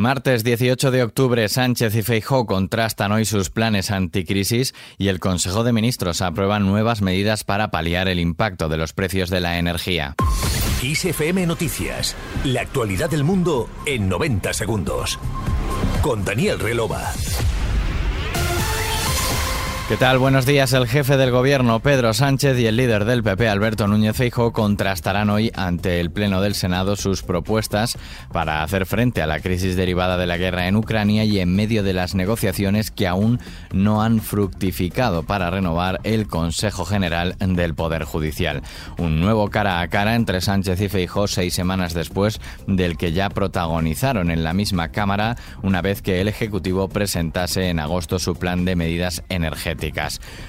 Martes 18 de octubre, Sánchez y Feijóo contrastan hoy sus planes anticrisis y el Consejo de Ministros aprueba nuevas medidas para paliar el impacto de los precios de la energía. ISFM Noticias, la actualidad del mundo en 90 segundos. Con Daniel Relova. ¿Qué tal? Buenos días. El jefe del gobierno, Pedro Sánchez, y el líder del PP, Alberto Núñez Feijóo, contrastarán hoy ante el Pleno del Senado sus propuestas para hacer frente a la crisis derivada de la guerra en Ucrania y en medio de las negociaciones que aún no han fructificado para renovar el Consejo General del Poder Judicial. Un nuevo cara a cara entre Sánchez y Feijóo seis semanas después del que ya protagonizaron en la misma Cámara una vez que el Ejecutivo presentase en agosto su plan de medidas energéticas.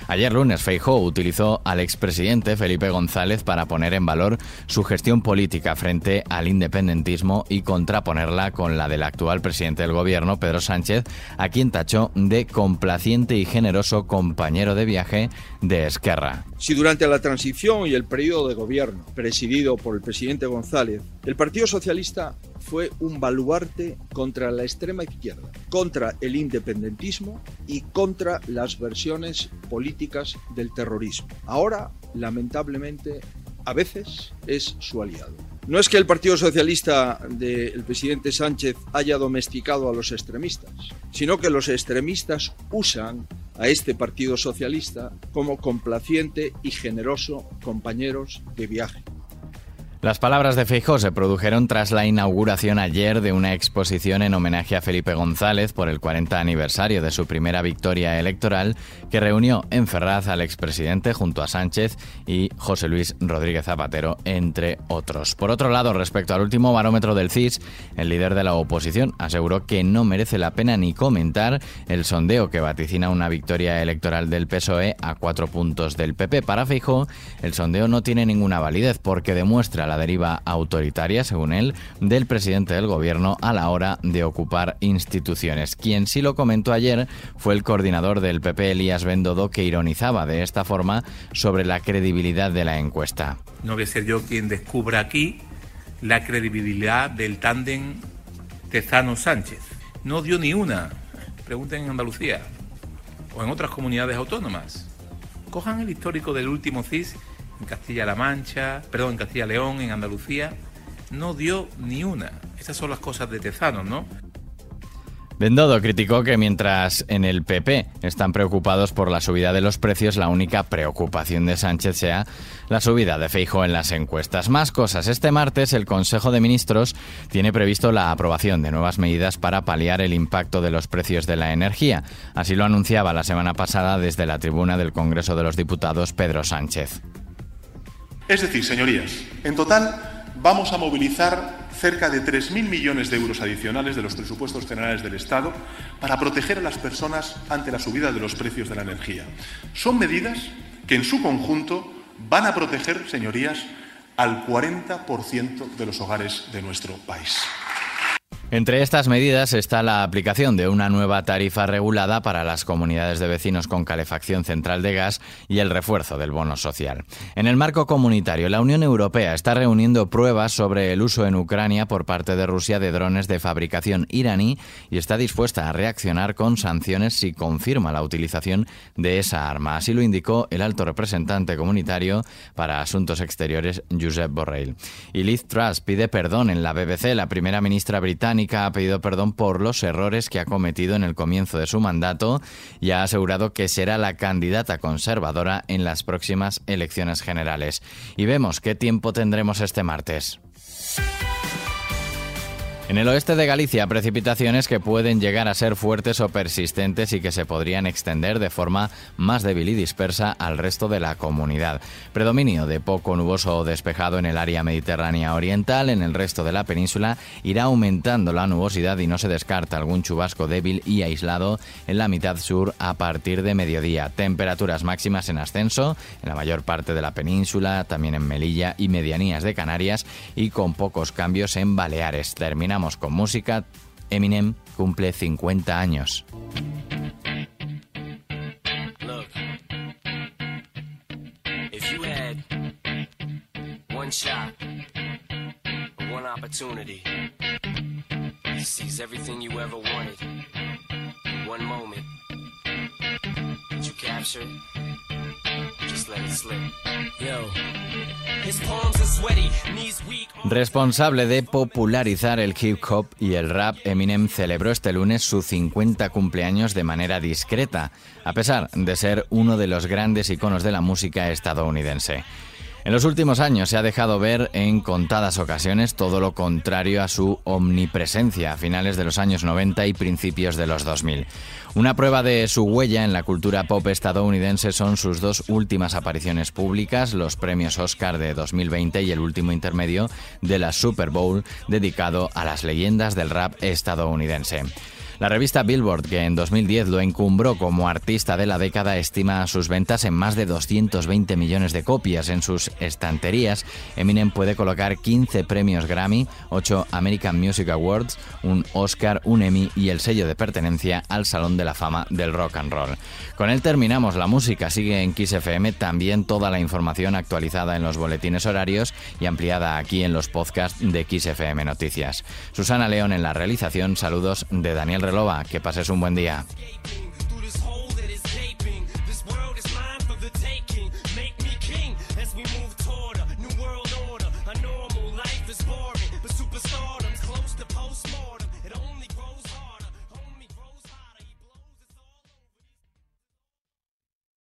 Ayer lunes, Feijóo utilizó al expresidente Felipe González para poner en valor su gestión política frente al independentismo y contraponerla con la del actual presidente del gobierno, Pedro Sánchez, a quien tachó de complaciente y generoso compañero de viaje de Esquerra. Si durante la transición y el periodo de gobierno presidido por el presidente González, el Partido Socialista fue un baluarte contra la extrema izquierda, contra el independentismo y contra las versiones políticas del terrorismo. Ahora, lamentablemente, a veces es su aliado. No es que el Partido Socialista del presidente Sánchez haya domesticado a los extremistas, sino que los extremistas usan a este Partido Socialista como complaciente y generoso compañeros de viaje. Las palabras de Feijóo se produjeron tras la inauguración ayer de una exposición en homenaje a Felipe González por el 40 aniversario de su primera victoria electoral, que reunió en Ferraz al expresidente junto a Sánchez y José Luis Rodríguez Zapatero, entre otros. Por otro lado, respecto al último barómetro del CIS, el líder de la oposición aseguró que no merece la pena ni comentar el sondeo que vaticina una victoria electoral del PSOE a cuatro puntos del PP. Para Feijóo, el sondeo no tiene ninguna validez porque demuestra la deriva autoritaria, según él, del presidente del gobierno a la hora de ocupar instituciones. Quien sí lo comentó ayer fue el coordinador del PP, Elías Bendodo, que ironizaba de esta forma sobre la credibilidad de la encuesta. No voy a ser yo quien descubra aquí la credibilidad del tándem Tezano-Sánchez. No dio ni una. Pregunten en Andalucía o en otras comunidades autónomas. Cojan el histórico del último CIS en Castilla-La Mancha, perdón, en Castilla-León, en Andalucía, no dio ni una. Esas son las cosas de Tezanos, ¿no? Bendodo criticó que mientras en el PP están preocupados por la subida de los precios, la única preocupación de Sánchez sea la subida de Feijo en las encuestas. Más cosas. Este martes el Consejo de Ministros tiene previsto la aprobación de nuevas medidas para paliar el impacto de los precios de la energía. Así lo anunciaba la semana pasada desde la tribuna del Congreso de los Diputados Pedro Sánchez. Es decir, señorías, en total vamos a movilizar cerca de 3.000 millones de euros adicionales de los presupuestos generales del Estado para proteger a las personas ante la subida de los precios de la energía. Son medidas que en su conjunto van a proteger, señorías, al 40% de los hogares de nuestro país. Entre estas medidas está la aplicación de una nueva tarifa regulada para las comunidades de vecinos con calefacción central de gas y el refuerzo del bono social. En el marco comunitario, la Unión Europea está reuniendo pruebas sobre el uso en Ucrania por parte de Rusia de drones de fabricación iraní y está dispuesta a reaccionar con sanciones si confirma la utilización de esa arma. Así lo indicó el alto representante comunitario para Asuntos Exteriores, Josep Borrell. Y Liz Truss pide perdón en la BBC. La primera ministra británica ha pedido perdón por los errores que ha cometido en el comienzo de su mandato y ha asegurado que será la candidata conservadora en las próximas elecciones generales. Y vemos qué tiempo tendremos este martes. En el oeste de Galicia, precipitaciones que pueden llegar a ser fuertes o persistentes y que se podrían extender de forma más débil y dispersa al resto de la comunidad. Predominio de poco nuboso o despejado en el área mediterránea oriental, en el resto de la península irá aumentando la nubosidad y no se descarta algún chubasco débil y aislado en la mitad sur a partir de mediodía. Temperaturas máximas en ascenso en la mayor parte de la península, también en Melilla y medianías de Canarias y con pocos cambios en Baleares. Terminamos con música. Eminem cumple 50 años. Look, if you had one shot, one opportunity see He's everything you ever wanted. One moment. Did you capture it? Responsable de popularizar el hip hop y el rap, Eminem celebró este lunes su 50 cumpleaños de manera discreta, a pesar de ser uno de los grandes iconos de la música estadounidense. En los últimos años se ha dejado ver en contadas ocasiones todo lo contrario a su omnipresencia a finales de los años 90 y principios de los 2000. Una prueba de su huella en la cultura pop estadounidense son sus dos últimas apariciones públicas, los premios Oscar de 2020 y el último intermedio de la Super Bowl dedicado a las leyendas del rap estadounidense. La revista Billboard, que en 2010 lo encumbró como artista de la década, estima sus ventas en más de 220 millones de copias. En sus estanterías, Eminem puede colocar 15 premios Grammy, 8 American Music Awards, un Oscar, un Emmy y el sello de pertenencia al Salón de la Fama del Rock and Roll. Con él terminamos. La música sigue en Kiss FM, también toda la información actualizada en los boletines horarios y ampliada aquí en los podcasts de Kiss Noticias. Susana León en la realización. Saludos de Daniel Relova. Que pases un buen día.